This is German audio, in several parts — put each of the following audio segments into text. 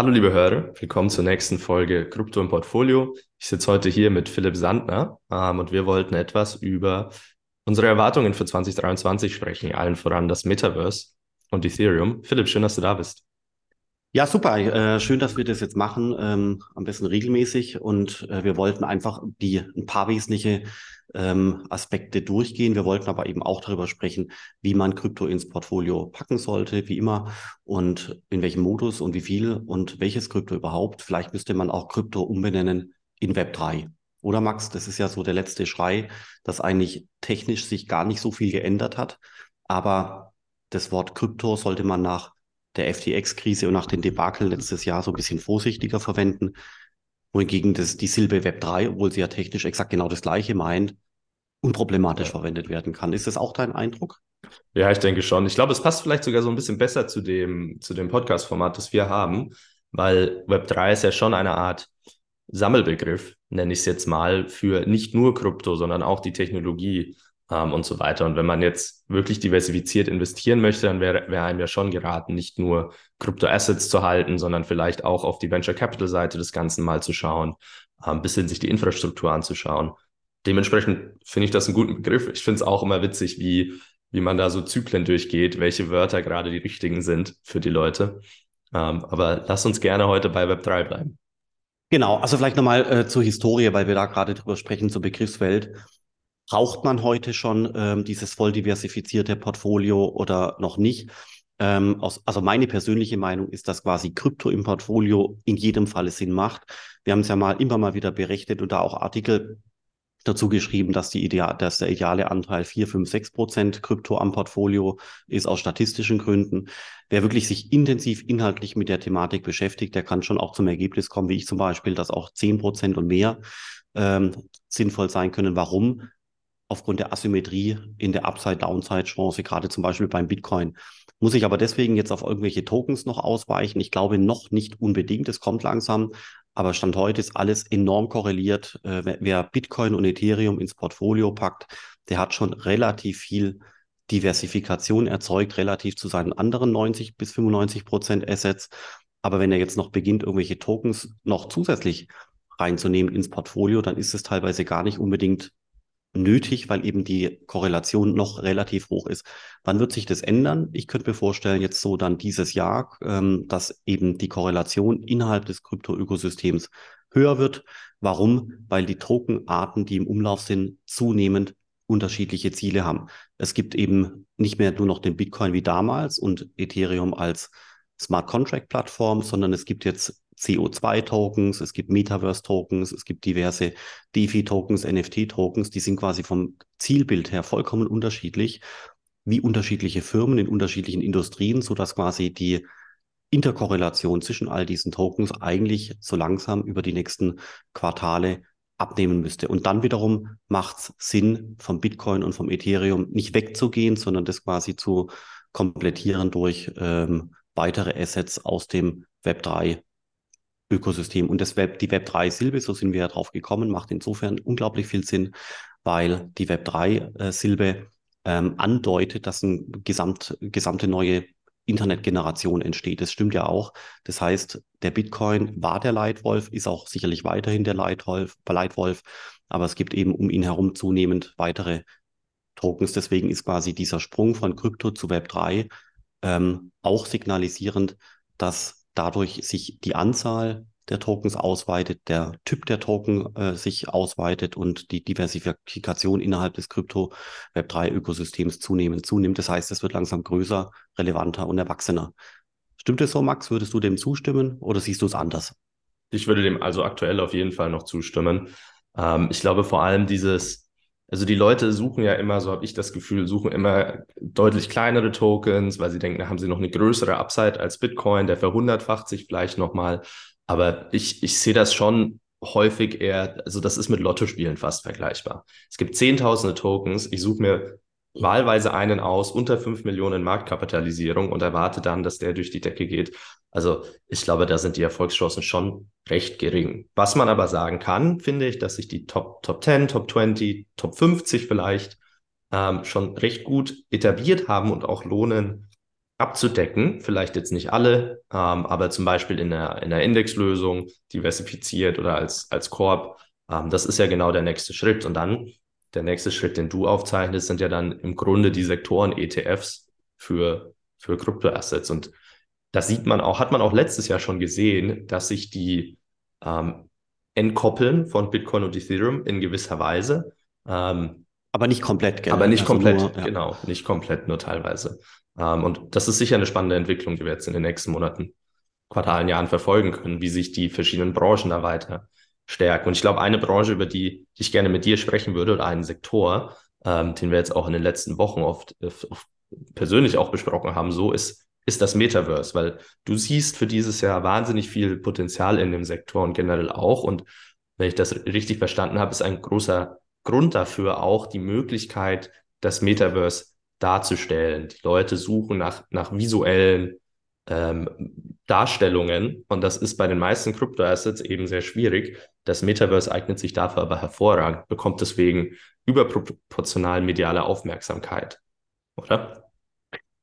Hallo liebe Hörer, willkommen zur nächsten Folge Krypto im Portfolio. Ich sitze heute hier mit Philipp Sandner ähm, und wir wollten etwas über unsere Erwartungen für 2023 sprechen, allen voran das Metaverse und Ethereum. Philipp, schön, dass du da bist. Ja, super. Äh, schön, dass wir das jetzt machen, ähm, am besten regelmäßig. Und äh, wir wollten einfach die ein paar wesentliche ähm, Aspekte durchgehen. Wir wollten aber eben auch darüber sprechen, wie man Krypto ins Portfolio packen sollte, wie immer, und in welchem Modus und wie viel und welches Krypto überhaupt. Vielleicht müsste man auch Krypto umbenennen in Web 3. Oder Max, das ist ja so der letzte Schrei, dass eigentlich technisch sich gar nicht so viel geändert hat. Aber das Wort Krypto sollte man nach der FTX-Krise und nach den Debakel letztes Jahr so ein bisschen vorsichtiger verwenden wohingegen das, die Silbe Web 3, obwohl sie ja technisch exakt genau das gleiche meint, unproblematisch ja. verwendet werden kann. Ist das auch dein Eindruck? Ja, ich denke schon. Ich glaube, es passt vielleicht sogar so ein bisschen besser zu dem, zu dem Podcast-Format, das wir haben, weil Web 3 ist ja schon eine Art Sammelbegriff, nenne ich es jetzt mal, für nicht nur Krypto, sondern auch die Technologie ähm, und so weiter. Und wenn man jetzt wirklich diversifiziert investieren möchte, dann wäre wär einem ja schon geraten, nicht nur Kryptoassets zu halten, sondern vielleicht auch auf die Venture Capital Seite des Ganzen mal zu schauen, ähm, bis hin sich die Infrastruktur anzuschauen. Dementsprechend finde ich das einen guten Begriff. Ich finde es auch immer witzig, wie, wie man da so Zyklen durchgeht, welche Wörter gerade die richtigen sind für die Leute. Ähm, aber lass uns gerne heute bei Web3 bleiben. Genau, also vielleicht nochmal äh, zur Historie, weil wir da gerade drüber sprechen, zur Begriffswelt. Braucht man heute schon ähm, dieses voll diversifizierte Portfolio oder noch nicht? Ähm, aus, also meine persönliche Meinung ist, dass quasi Krypto im Portfolio in jedem Falle Sinn macht. Wir haben es ja mal immer mal wieder berechnet und da auch Artikel dazu geschrieben, dass, die Ideal, dass der ideale Anteil 4, 5, 6 Prozent Krypto am Portfolio ist aus statistischen Gründen. Wer wirklich sich intensiv inhaltlich mit der Thematik beschäftigt, der kann schon auch zum Ergebnis kommen, wie ich zum Beispiel, dass auch 10 Prozent und mehr ähm, sinnvoll sein können. Warum? Aufgrund der Asymmetrie in der Upside-Downside-Chance, gerade zum Beispiel beim Bitcoin. Muss ich aber deswegen jetzt auf irgendwelche Tokens noch ausweichen? Ich glaube noch nicht unbedingt. Es kommt langsam. Aber Stand heute ist alles enorm korreliert. Äh, wer Bitcoin und Ethereum ins Portfolio packt, der hat schon relativ viel Diversifikation erzeugt, relativ zu seinen anderen 90 bis 95 Prozent Assets. Aber wenn er jetzt noch beginnt, irgendwelche Tokens noch zusätzlich reinzunehmen ins Portfolio, dann ist es teilweise gar nicht unbedingt nötig, weil eben die Korrelation noch relativ hoch ist. Wann wird sich das ändern? Ich könnte mir vorstellen, jetzt so dann dieses Jahr, ähm, dass eben die Korrelation innerhalb des Krypto-Ökosystems höher wird. Warum? Weil die Tokenarten, die im Umlauf sind, zunehmend unterschiedliche Ziele haben. Es gibt eben nicht mehr nur noch den Bitcoin wie damals und Ethereum als Smart Contract Plattform, sondern es gibt jetzt CO2-Tokens, es gibt Metaverse-Tokens, es gibt diverse DeFi-Tokens, NFT-Tokens, die sind quasi vom Zielbild her vollkommen unterschiedlich, wie unterschiedliche Firmen in unterschiedlichen Industrien, sodass quasi die Interkorrelation zwischen all diesen Tokens eigentlich so langsam über die nächsten Quartale abnehmen müsste. Und dann wiederum macht es Sinn, vom Bitcoin und vom Ethereum nicht wegzugehen, sondern das quasi zu komplettieren durch ähm, weitere Assets aus dem Web 3 Ökosystem. Und das Web, die Web3-Silbe, so sind wir ja drauf gekommen, macht insofern unglaublich viel Sinn, weil die Web3-Silbe ähm, andeutet, dass eine gesamt, gesamte neue Internetgeneration entsteht. Das stimmt ja auch. Das heißt, der Bitcoin war der Leitwolf, ist auch sicherlich weiterhin der Leitwolf, Leitwolf, aber es gibt eben um ihn herum zunehmend weitere Tokens. Deswegen ist quasi dieser Sprung von Krypto zu Web3 ähm, auch signalisierend, dass dadurch sich die Anzahl der Tokens ausweitet, der Typ der Token äh, sich ausweitet und die Diversifikation innerhalb des Krypto-Web3-Ökosystems zunehmend zunimmt. Das heißt, es wird langsam größer, relevanter und erwachsener. Stimmt es so, Max? Würdest du dem zustimmen oder siehst du es anders? Ich würde dem also aktuell auf jeden Fall noch zustimmen. Ähm, ich glaube vor allem dieses also die Leute suchen ja immer, so habe ich das Gefühl, suchen immer deutlich kleinere Tokens, weil sie denken, da haben sie noch eine größere Upside als Bitcoin, der verhundertfacht sich vielleicht nochmal. Aber ich, ich sehe das schon häufig eher, also das ist mit Lottospielen fast vergleichbar. Es gibt zehntausende Tokens, ich suche mir wahlweise einen aus unter 5 Millionen Marktkapitalisierung und erwarte dann, dass der durch die Decke geht. Also ich glaube, da sind die Erfolgschancen schon recht gering. Was man aber sagen kann, finde ich, dass sich die Top, Top 10, Top 20, Top 50 vielleicht ähm, schon recht gut etabliert haben und auch lohnen, abzudecken. Vielleicht jetzt nicht alle, ähm, aber zum Beispiel in der, in der Indexlösung diversifiziert oder als, als Korb. Ähm, das ist ja genau der nächste Schritt. Und dann der nächste Schritt, den du aufzeichnest, sind ja dann im Grunde die Sektoren-ETFs für, für Kryptoassets. Und da sieht man auch, hat man auch letztes Jahr schon gesehen, dass sich die ähm, entkoppeln von Bitcoin und Ethereum in gewisser Weise. Ähm, aber nicht komplett, gell? Aber nicht also komplett, nur, ja. genau, nicht komplett, nur teilweise. Ähm, und das ist sicher eine spannende Entwicklung, die wir jetzt in den nächsten Monaten, Quartalen, Jahren verfolgen können, wie sich die verschiedenen Branchen da weiter stärken. Und ich glaube, eine Branche, über die ich gerne mit dir sprechen würde, oder einen Sektor, ähm, den wir jetzt auch in den letzten Wochen oft, oft persönlich auch besprochen haben, so ist, ist das Metaverse, weil du siehst für dieses Jahr wahnsinnig viel Potenzial in dem Sektor und generell auch. Und wenn ich das richtig verstanden habe, ist ein großer Grund dafür auch die Möglichkeit, das Metaverse darzustellen. Die Leute suchen nach, nach visuellen ähm, Darstellungen und das ist bei den meisten Kryptoassets eben sehr schwierig. Das Metaverse eignet sich dafür aber hervorragend, bekommt deswegen überproportional mediale Aufmerksamkeit, oder?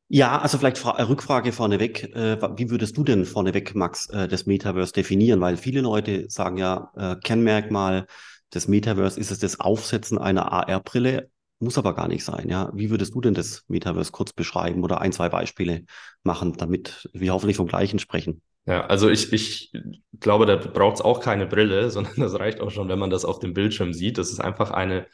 Ja, also vielleicht Fra Rückfrage vorneweg. Äh, wie würdest du denn vorneweg, Max, äh, das Metaverse definieren? Weil viele Leute sagen ja, äh, Kennmerkmal des Metaverse ist es das Aufsetzen einer AR-Brille, muss aber gar nicht sein. Ja, wie würdest du denn das Metaverse kurz beschreiben oder ein, zwei Beispiele machen, damit wir hoffentlich vom Gleichen sprechen? Ja, also ich, ich glaube, da braucht es auch keine Brille, sondern das reicht auch schon, wenn man das auf dem Bildschirm sieht. Das ist einfach eine,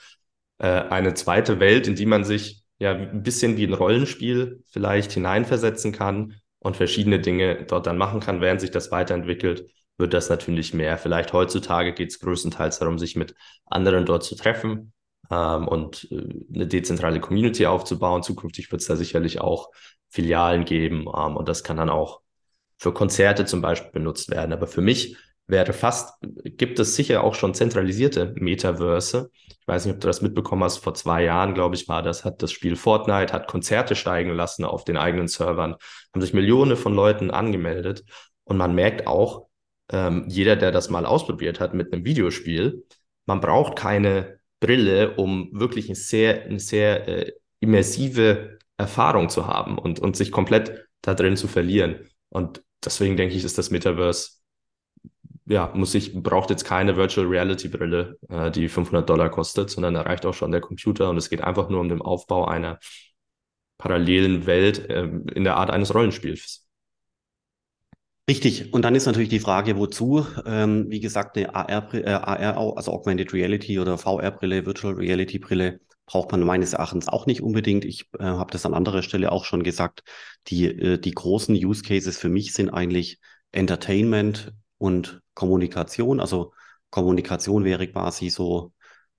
äh, eine zweite Welt, in die man sich ja ein bisschen wie ein Rollenspiel vielleicht hineinversetzen kann und verschiedene Dinge dort dann machen kann, während sich das weiterentwickelt, wird das natürlich mehr. Vielleicht heutzutage geht es größtenteils darum, sich mit anderen dort zu treffen ähm, und äh, eine dezentrale Community aufzubauen. Zukünftig wird es da sicherlich auch Filialen geben ähm, und das kann dann auch für Konzerte zum Beispiel benutzt werden. Aber für mich wäre fast, gibt es sicher auch schon zentralisierte Metaverse. Ich weiß nicht, ob du das mitbekommen hast, vor zwei Jahren, glaube ich, war das, hat das Spiel Fortnite, hat Konzerte steigen lassen auf den eigenen Servern, haben sich Millionen von Leuten angemeldet und man merkt auch, ähm, jeder, der das mal ausprobiert hat mit einem Videospiel, man braucht keine Brille, um wirklich eine sehr, eine sehr äh, immersive Erfahrung zu haben und, und sich komplett da drin zu verlieren. Und deswegen denke ich, ist das Metaverse ja, muss ich, braucht jetzt keine Virtual Reality Brille, äh, die 500 Dollar kostet, sondern da reicht auch schon der Computer und es geht einfach nur um den Aufbau einer parallelen Welt äh, in der Art eines Rollenspiels. Richtig. Und dann ist natürlich die Frage, wozu? Ähm, wie gesagt, eine AR, äh, AR, also Augmented Reality oder VR-Brille, Virtual Reality-Brille, braucht man meines Erachtens auch nicht unbedingt. Ich äh, habe das an anderer Stelle auch schon gesagt. Die, äh, die großen Use Cases für mich sind eigentlich Entertainment, und Kommunikation. Also Kommunikation wäre quasi so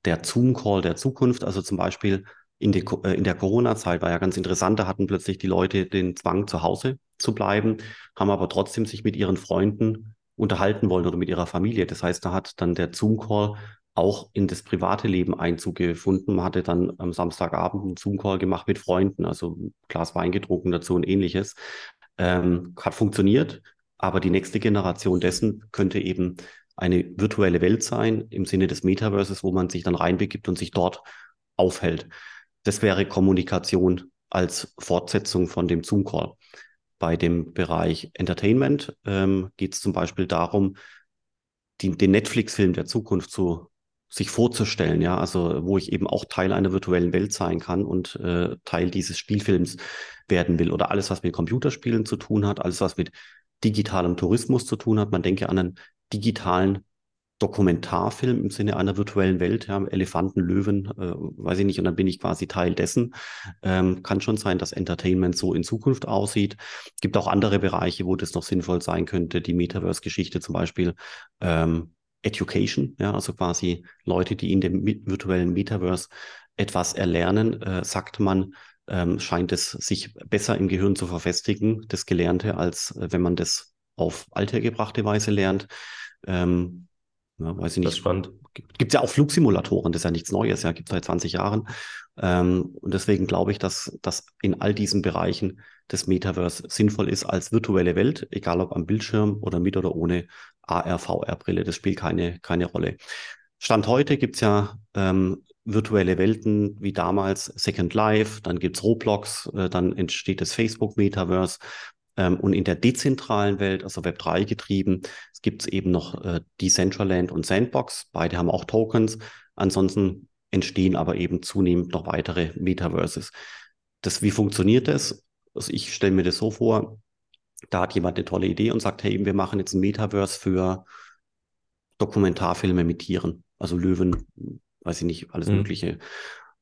der Zoom-Call der Zukunft. Also zum Beispiel in, die, äh, in der Corona-Zeit war ja ganz interessant, da hatten plötzlich die Leute den Zwang, zu Hause zu bleiben, haben aber trotzdem sich mit ihren Freunden unterhalten wollen oder mit ihrer Familie. Das heißt, da hat dann der Zoom-Call auch in das private Leben Einzug gefunden. Man hatte dann am Samstagabend einen Zoom-Call gemacht mit Freunden, also ein Glas Wein getrunken dazu und ähnliches. Ähm, hat funktioniert. Aber die nächste Generation dessen könnte eben eine virtuelle Welt sein im Sinne des Metaverses, wo man sich dann reinbegibt und sich dort aufhält. Das wäre Kommunikation als Fortsetzung von dem Zoom-Call. Bei dem Bereich Entertainment ähm, geht es zum Beispiel darum, die, den Netflix-Film der Zukunft zu sich vorzustellen, ja, also wo ich eben auch Teil einer virtuellen Welt sein kann und äh, Teil dieses Spielfilms werden will oder alles, was mit Computerspielen zu tun hat, alles, was mit digitalem Tourismus zu tun hat. Man denke an einen digitalen Dokumentarfilm im Sinne einer virtuellen Welt, ja, Elefanten, Löwen, äh, weiß ich nicht, und dann bin ich quasi Teil dessen. Ähm, kann schon sein, dass Entertainment so in Zukunft aussieht. Gibt auch andere Bereiche, wo das noch sinnvoll sein könnte. Die Metaverse-Geschichte zum Beispiel. Ähm, Education, ja, also quasi Leute, die in dem virtuellen Metaverse etwas erlernen, äh, sagt man, ähm, scheint es sich besser im Gehirn zu verfestigen, das Gelernte, als äh, wenn man das auf althergebrachte Weise lernt. Ähm, ja, weiß ich nicht. Das ist spannend. Gibt es ja auch Flugsimulatoren, das ist ja nichts Neues, ja, gibt es seit 20 Jahren. Ähm, und deswegen glaube ich, dass, dass in all diesen Bereichen das Metaverse sinnvoll ist als virtuelle Welt, egal ob am Bildschirm oder mit oder ohne AR, VR-Brille, das spielt keine, keine Rolle. Stand heute gibt es ja ähm, virtuelle Welten wie damals Second Life, dann gibt's Roblox, äh, dann entsteht das Facebook-Metaverse. Ähm, und in der dezentralen Welt, also Web3 getrieben, es gibt eben noch äh, Decentraland und Sandbox. Beide haben auch Tokens. Ansonsten entstehen aber eben zunehmend noch weitere Metaverses. Das, wie funktioniert das? Also ich stelle mir das so vor, da hat jemand eine tolle Idee und sagt, hey, wir machen jetzt ein Metaverse für Dokumentarfilme mit also Löwen, weiß ich nicht, alles mhm. mögliche.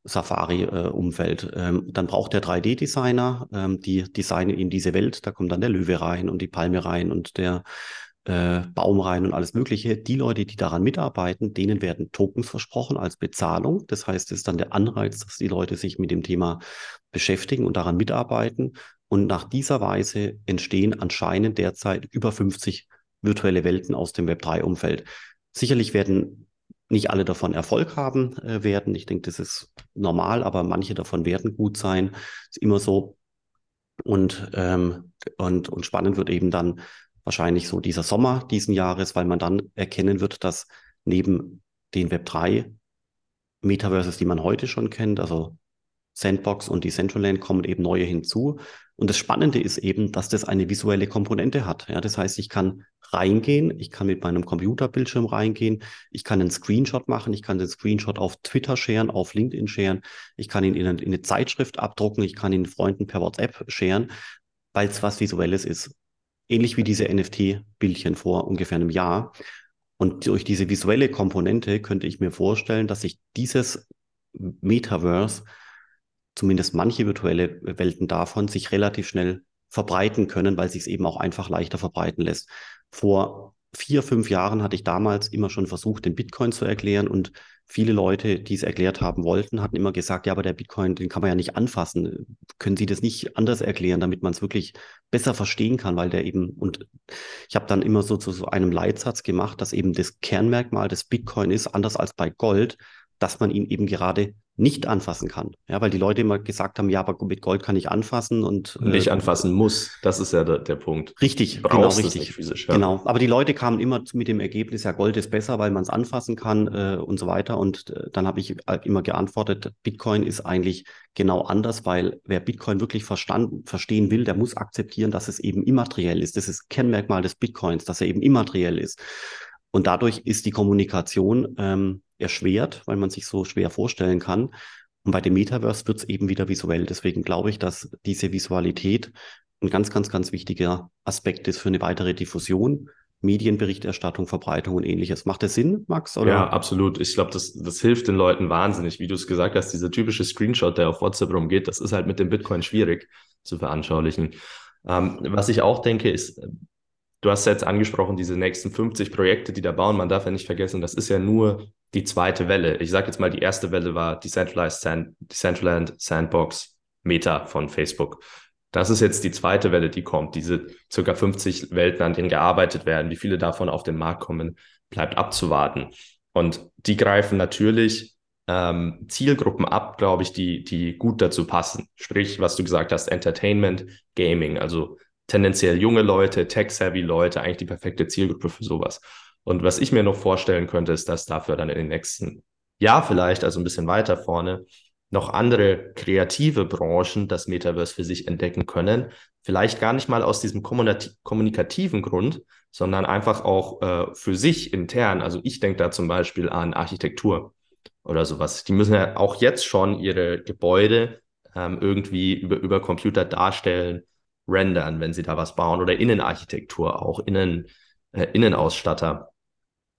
Safari-Umfeld. Ähm, dann braucht der 3D-Designer, ähm, die designen in diese Welt, da kommt dann der Löwe rein und die Palme rein und der äh, Baum rein und alles Mögliche. Die Leute, die daran mitarbeiten, denen werden Tokens versprochen als Bezahlung. Das heißt, es ist dann der Anreiz, dass die Leute sich mit dem Thema beschäftigen und daran mitarbeiten. Und nach dieser Weise entstehen anscheinend derzeit über 50 virtuelle Welten aus dem Web3-Umfeld. Sicherlich werden nicht alle davon Erfolg haben äh, werden. Ich denke, das ist normal, aber manche davon werden gut sein. Ist immer so. Und, ähm, und, und spannend wird eben dann wahrscheinlich so dieser Sommer diesen Jahres, weil man dann erkennen wird, dass neben den Web3 Metaverses, die man heute schon kennt, also Sandbox und Decentraland kommen eben neue hinzu. Und das Spannende ist eben, dass das eine visuelle Komponente hat. Ja, das heißt, ich kann reingehen, ich kann mit meinem Computerbildschirm reingehen, ich kann einen Screenshot machen, ich kann den Screenshot auf Twitter sharen, auf LinkedIn sharen, ich kann ihn in eine, in eine Zeitschrift abdrucken, ich kann ihn Freunden per WhatsApp sharen, weil es was Visuelles ist. Ähnlich wie diese NFT-Bildchen vor ungefähr einem Jahr. Und durch diese visuelle Komponente könnte ich mir vorstellen, dass sich dieses Metaverse zumindest manche virtuelle Welten davon sich relativ schnell verbreiten können, weil sich es eben auch einfach leichter verbreiten lässt. Vor vier, fünf Jahren hatte ich damals immer schon versucht, den Bitcoin zu erklären und viele Leute, die es erklärt haben wollten, hatten immer gesagt, ja, aber der Bitcoin, den kann man ja nicht anfassen. Können Sie das nicht anders erklären, damit man es wirklich besser verstehen kann, weil der eben, und ich habe dann immer so zu so einem Leitsatz gemacht, dass eben das Kernmerkmal des Bitcoin ist, anders als bei Gold, dass man ihn eben gerade nicht anfassen kann. Ja, weil die Leute immer gesagt haben, ja, aber mit Gold kann ich anfassen und äh, nicht anfassen muss. Das ist ja der, der Punkt. Richtig, genau richtig. Physisch, ja. Genau. Aber die Leute kamen immer mit dem Ergebnis, ja, Gold ist besser, weil man es anfassen kann äh, und so weiter. Und äh, dann habe ich halt immer geantwortet, Bitcoin ist eigentlich genau anders, weil wer Bitcoin wirklich verstanden, verstehen will, der muss akzeptieren, dass es eben immateriell ist. Das ist Kennmerkmal des Bitcoins, dass er eben immateriell ist. Und dadurch ist die Kommunikation ähm, erschwert, weil man sich so schwer vorstellen kann. Und bei dem Metaverse wird es eben wieder visuell. Deswegen glaube ich, dass diese Visualität ein ganz, ganz, ganz wichtiger Aspekt ist für eine weitere Diffusion, Medienberichterstattung, Verbreitung und ähnliches. Macht das Sinn, Max? Oder? Ja, absolut. Ich glaube, das, das hilft den Leuten wahnsinnig. Wie du es gesagt hast, dieser typische Screenshot, der auf WhatsApp rumgeht, das ist halt mit dem Bitcoin schwierig zu veranschaulichen. Ähm, was ich auch denke, ist, du hast jetzt angesprochen, diese nächsten 50 Projekte, die da bauen. Man darf ja nicht vergessen, das ist ja nur die zweite Welle. Ich sage jetzt mal, die erste Welle war Decentralized Sand, Decentraland Sandbox Meta von Facebook. Das ist jetzt die zweite Welle, die kommt. Diese circa 50 Welten, an denen gearbeitet werden. Wie viele davon auf den Markt kommen, bleibt abzuwarten. Und die greifen natürlich ähm, Zielgruppen ab, glaube ich, die, die gut dazu passen. Sprich, was du gesagt hast, Entertainment, Gaming, also tendenziell junge Leute, tech-savvy Leute, eigentlich die perfekte Zielgruppe für sowas. Und was ich mir noch vorstellen könnte, ist, dass dafür dann in den nächsten Jahr vielleicht, also ein bisschen weiter vorne, noch andere kreative Branchen das Metaverse für sich entdecken können. Vielleicht gar nicht mal aus diesem kommunikativen Grund, sondern einfach auch äh, für sich intern. Also ich denke da zum Beispiel an Architektur oder sowas. Die müssen ja auch jetzt schon ihre Gebäude ähm, irgendwie über, über Computer darstellen rendern, wenn sie da was bauen oder Innenarchitektur auch, Innen, äh, Innenausstatter.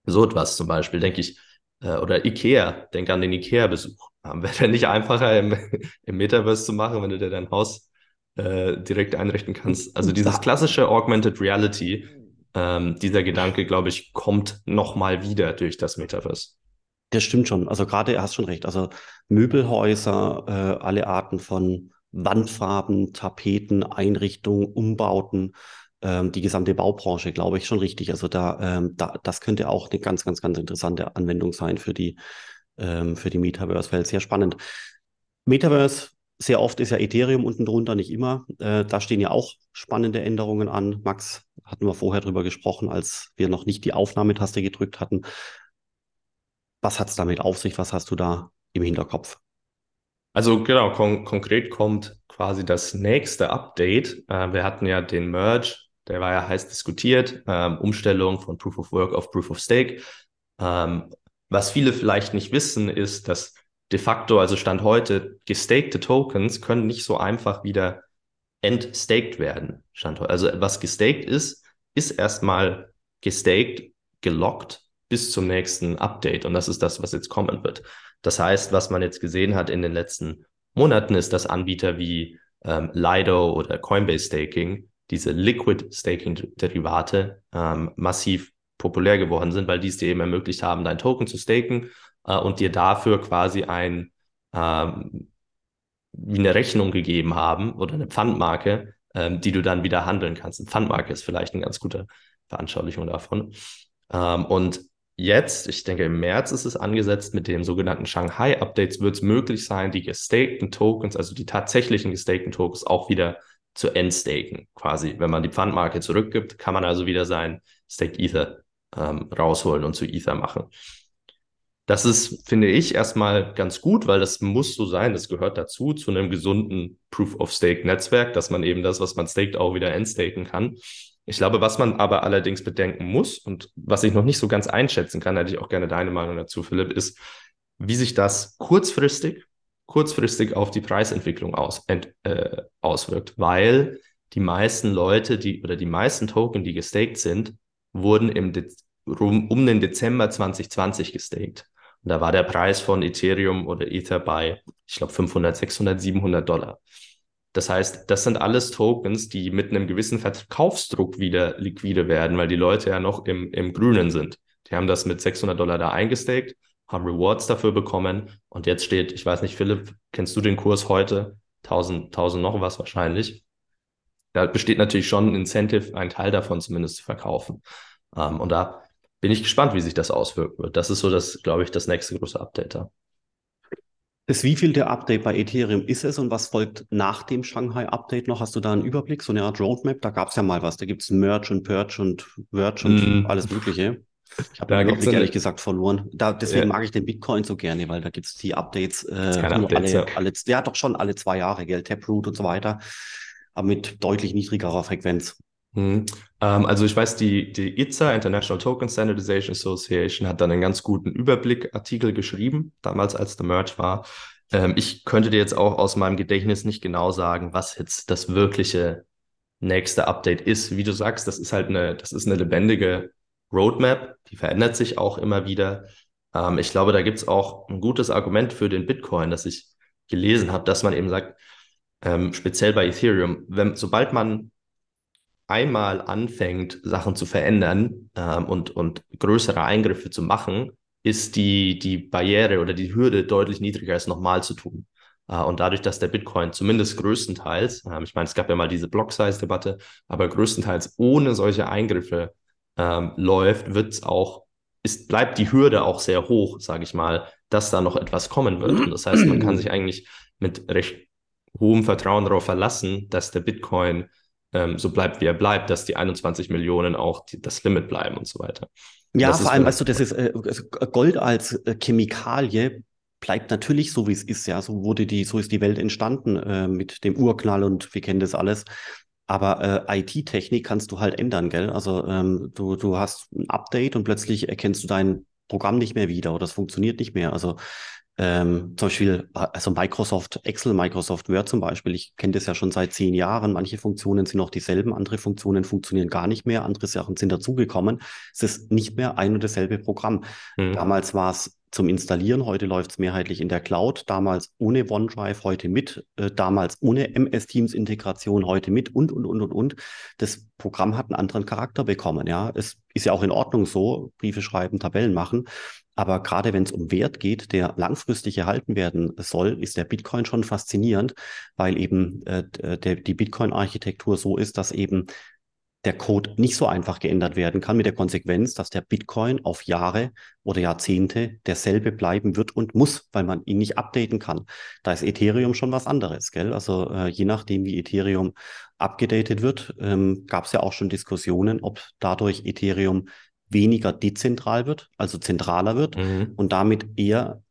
So etwas zum Beispiel, denke ich, äh, oder Ikea, denk an den Ikea-Besuch. Wäre der nicht einfacher im, im Metaverse zu machen, wenn du dir dein Haus äh, direkt einrichten kannst? Also dieses klassische Augmented Reality, ähm, dieser Gedanke, glaube ich, kommt nochmal wieder durch das Metaverse. Das stimmt schon. Also gerade, hast schon recht. Also Möbelhäuser, äh, alle Arten von Wandfarben, Tapeten, Einrichtungen, Umbauten, ähm, die gesamte Baubranche, glaube ich, schon richtig. Also da, ähm, da, das könnte auch eine ganz, ganz, ganz interessante Anwendung sein für die, ähm, für die Metaverse-Welt. Sehr spannend. Metaverse, sehr oft ist ja Ethereum unten drunter, nicht immer. Äh, da stehen ja auch spannende Änderungen an. Max, hatten wir vorher drüber gesprochen, als wir noch nicht die Aufnahmetaste gedrückt hatten. Was hat es damit auf sich? Was hast du da im Hinterkopf. Also genau, kon konkret kommt quasi das nächste Update. Äh, wir hatten ja den Merge, der war ja heiß diskutiert, ähm, Umstellung von Proof of Work auf Proof of Stake. Ähm, was viele vielleicht nicht wissen, ist, dass de facto, also Stand heute, gestakte Tokens können nicht so einfach wieder entstaked werden. Stand heute. Also was gestaked ist, ist erstmal gestaked, gelockt bis zum nächsten Update. Und das ist das, was jetzt kommen wird. Das heißt, was man jetzt gesehen hat in den letzten Monaten, ist, dass Anbieter wie ähm, Lido oder Coinbase Staking, diese Liquid Staking Derivate, ähm, massiv populär geworden sind, weil die es dir eben ermöglicht haben, dein Token zu staken äh, und dir dafür quasi ein ähm, wie eine Rechnung gegeben haben oder eine Pfandmarke, ähm, die du dann wieder handeln kannst. Eine Pfandmarke ist vielleicht eine ganz gute Veranschaulichung davon. Ähm, und jetzt, ich denke im März ist es angesetzt, mit dem sogenannten Shanghai-Updates wird es möglich sein, die gestakten Tokens, also die tatsächlichen gestakten Tokens auch wieder zu entstaken. Quasi, wenn man die Pfandmarke zurückgibt, kann man also wieder sein Stake Ether ähm, rausholen und zu Ether machen. Das ist, finde ich, erstmal ganz gut, weil das muss so sein. Das gehört dazu, zu einem gesunden Proof-of-Stake-Netzwerk, dass man eben das, was man staked, auch wieder entstaken kann. Ich glaube, was man aber allerdings bedenken muss und was ich noch nicht so ganz einschätzen kann, hätte ich auch gerne deine Meinung dazu, Philipp, ist, wie sich das kurzfristig, kurzfristig auf die Preisentwicklung aus, ent, äh, auswirkt, weil die meisten Leute, die oder die meisten Token, die gestaked sind, wurden im De um, um den Dezember 2020 gestaked. Und da war der Preis von Ethereum oder Ether bei, ich glaube, 500, 600, 700 Dollar. Das heißt, das sind alles Tokens, die mit einem gewissen Verkaufsdruck wieder liquide werden, weil die Leute ja noch im, im Grünen sind. Die haben das mit 600 Dollar da eingestaked, haben Rewards dafür bekommen und jetzt steht, ich weiß nicht, Philipp, kennst du den Kurs heute? 1000, 1000 noch was wahrscheinlich. Da besteht natürlich schon ein Incentive, einen Teil davon zumindest zu verkaufen. Ähm, und da bin ich gespannt, wie sich das auswirken wird. Das ist so das, glaube ich, das nächste große Update da. Das wievielte Update bei Ethereum ist es und was folgt nach dem Shanghai-Update noch? Hast du da einen Überblick, so eine Art Roadmap? Da gab es ja mal was. Da gibt es Merch und Purge und Verge und mm. alles Mögliche. Ich habe den Überblick ehrlich gesagt verloren. Da, deswegen ja. mag ich den Bitcoin so gerne, weil da gibt es die Updates, äh, Updates alle, ja. alle, ja doch schon alle zwei Jahre, Geld, Taproot und so weiter, aber mit deutlich niedrigerer Frequenz. Mhm. Ähm, also ich weiß, die, die ITSA, International Token Standardization Association, hat dann einen ganz guten Überblickartikel geschrieben, damals als der Merge war. Ähm, ich könnte dir jetzt auch aus meinem Gedächtnis nicht genau sagen, was jetzt das wirkliche nächste Update ist. Wie du sagst, das ist halt eine, das ist eine lebendige Roadmap, die verändert sich auch immer wieder. Ähm, ich glaube, da gibt es auch ein gutes Argument für den Bitcoin, das ich gelesen habe, dass man eben sagt, speziell bei Ethereum, wenn, sobald man einmal anfängt, Sachen zu verändern ähm, und, und größere Eingriffe zu machen, ist die, die Barriere oder die Hürde deutlich niedriger als nochmal zu tun. Äh, und dadurch, dass der Bitcoin zumindest größtenteils, äh, ich meine, es gab ja mal diese Block-Size-Debatte, aber größtenteils ohne solche Eingriffe ähm, läuft, wird es auch, ist, bleibt die Hürde auch sehr hoch, sage ich mal, dass da noch etwas kommen wird. Und das heißt, man kann sich eigentlich mit recht hohem Vertrauen darauf verlassen, dass der Bitcoin ähm, so bleibt, wie er bleibt, dass die 21 Millionen auch die, das Limit bleiben und so weiter. Ja, das vor allem, weißt du, das ist äh, also Gold als äh, Chemikalie bleibt natürlich so, wie es ist. Ja, so wurde die, so ist die Welt entstanden äh, mit dem Urknall und wir kennen das alles. Aber äh, IT-Technik kannst du halt ändern, gell? Also ähm, du, du hast ein Update und plötzlich erkennst du dein Programm nicht mehr wieder oder es funktioniert nicht mehr. Also ähm, zum Beispiel, also Microsoft Excel, Microsoft Word zum Beispiel, ich kenne das ja schon seit zehn Jahren. Manche Funktionen sind noch dieselben, andere Funktionen funktionieren gar nicht mehr, andere Sachen sind dazugekommen. Es ist nicht mehr ein und dasselbe Programm. Mhm. Damals war es zum Installieren, heute läuft es mehrheitlich in der Cloud, damals ohne OneDrive, heute mit, äh, damals ohne MS Teams Integration, heute mit und, und, und, und, und. Das Programm hat einen anderen Charakter bekommen, ja. Es ist ja auch in Ordnung so, Briefe schreiben, Tabellen machen. Aber gerade wenn es um Wert geht, der langfristig erhalten werden soll, ist der Bitcoin schon faszinierend, weil eben äh, der, die Bitcoin-Architektur so ist, dass eben der Code nicht so einfach geändert werden kann, mit der Konsequenz, dass der Bitcoin auf Jahre oder Jahrzehnte derselbe bleiben wird und muss, weil man ihn nicht updaten kann. Da ist Ethereum schon was anderes, gell? Also äh, je nachdem, wie Ethereum abgedatet wird, ähm, gab es ja auch schon Diskussionen, ob dadurch Ethereum weniger dezentral wird, also zentraler wird mhm. und damit eher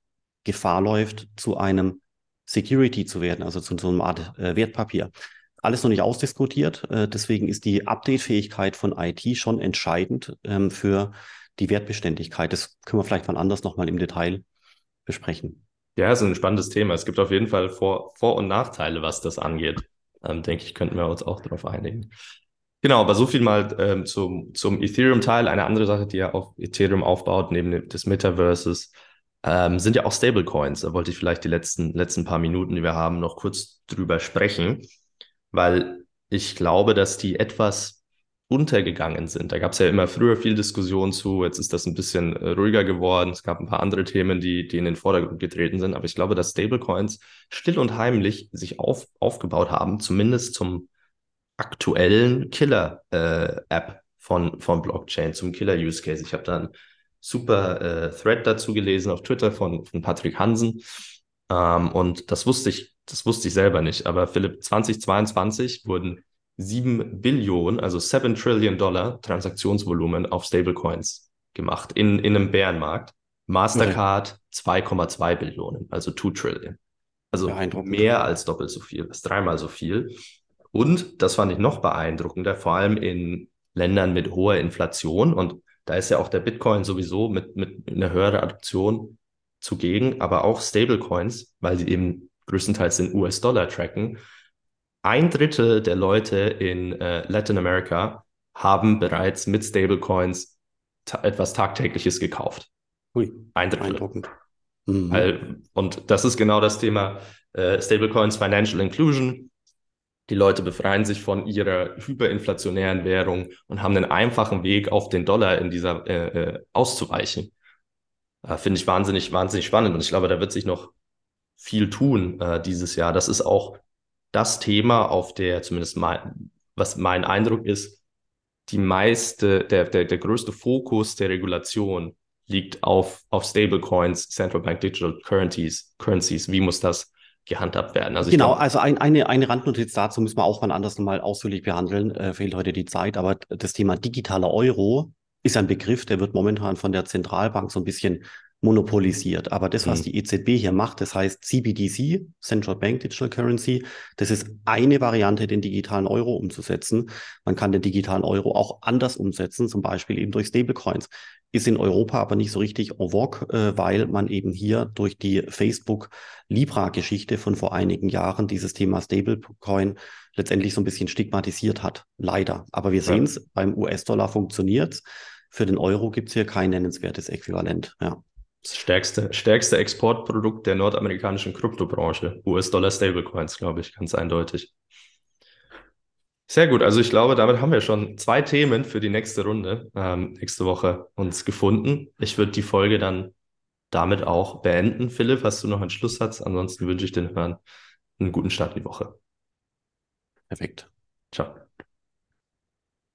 Gefahr läuft, zu einem Security zu werden, also zu so einer Art äh, Wertpapier. Alles noch nicht ausdiskutiert, äh, deswegen ist die Update-Fähigkeit von IT schon entscheidend ähm, für die Wertbeständigkeit. Das können wir vielleicht wann anders nochmal im Detail besprechen. Ja, ist ein spannendes Thema. Es gibt auf jeden Fall Vor-, Vor und Nachteile, was das angeht. Ähm, denke ich, könnten wir uns auch darauf einigen. Genau, aber so viel mal ähm, zum, zum Ethereum-Teil. Eine andere Sache, die ja auf Ethereum aufbaut, neben des Metaverses, ähm, sind ja auch Stablecoins. Da wollte ich vielleicht die letzten, letzten paar Minuten, die wir haben, noch kurz drüber sprechen, weil ich glaube, dass die etwas untergegangen sind. Da gab es ja immer früher viel Diskussion zu, jetzt ist das ein bisschen äh, ruhiger geworden. Es gab ein paar andere Themen, die, die in den Vordergrund getreten sind, aber ich glaube, dass Stablecoins still und heimlich sich auf, aufgebaut haben, zumindest zum aktuellen Killer-App äh, von, von Blockchain, zum Killer-Use-Case. Ich habe da einen super äh, Thread dazu gelesen auf Twitter von, von Patrick Hansen. Ähm, und das wusste ich, das wusste ich selber nicht. Aber Philipp, 2022 wurden 7 Billionen, also 7 Trillion Dollar Transaktionsvolumen auf Stablecoins gemacht in, in einem Bärenmarkt. Mastercard okay. 2,2 Billionen, also 2 Trillion. Also mehr als doppelt so viel, das ist dreimal so viel. Und das fand ich noch beeindruckender, vor allem in Ländern mit hoher Inflation. Und da ist ja auch der Bitcoin sowieso mit, mit einer höheren Adoption zugegen, aber auch Stablecoins, weil sie eben größtenteils den US-Dollar tracken. Ein Drittel der Leute in äh, Latin America haben bereits mit Stablecoins ta etwas Tagtägliches gekauft. Ui, Ein Drittel. Mhm. Weil, und das ist genau das Thema äh, Stablecoins Financial Inclusion. Die Leute befreien sich von ihrer hyperinflationären Währung und haben einen einfachen Weg, auf den Dollar in dieser äh, äh, auszuweichen. Äh, Finde ich wahnsinnig, wahnsinnig spannend. Und ich glaube, da wird sich noch viel tun äh, dieses Jahr. Das ist auch das Thema, auf der zumindest mein, was mein Eindruck ist, die meiste, der, der, der größte Fokus der Regulation liegt auf, auf Stablecoins, Central Bank Digital Currencies, Currencies. Wie muss das gehandhabt werden. Also genau, glaub, also ein, eine, eine Randnotiz dazu müssen wir auch mal anders nochmal ausführlich behandeln. Äh, fehlt heute die Zeit, aber das Thema digitaler Euro ist ein Begriff, der wird momentan von der Zentralbank so ein bisschen monopolisiert. Aber das, was mhm. die EZB hier macht, das heißt CBDC, Central Bank Digital Currency, das ist eine Variante, den digitalen Euro umzusetzen. Man kann den digitalen Euro auch anders umsetzen, zum Beispiel eben durch Stablecoins ist in Europa aber nicht so richtig en vogue, äh, weil man eben hier durch die Facebook-Libra-Geschichte von vor einigen Jahren dieses Thema Stablecoin letztendlich so ein bisschen stigmatisiert hat. Leider. Aber wir sehen es, beim US-Dollar funktioniert Für den Euro gibt es hier kein nennenswertes Äquivalent. Ja. Das stärkste, stärkste Exportprodukt der nordamerikanischen Kryptobranche. US-Dollar Stablecoins, glaube ich, ganz eindeutig. Sehr gut. Also ich glaube, damit haben wir schon zwei Themen für die nächste Runde ähm, nächste Woche uns gefunden. Ich würde die Folge dann damit auch beenden. Philipp, hast du noch einen Schlusssatz? Ansonsten wünsche ich den Hörern einen guten Start in die Woche. Perfekt. Ciao.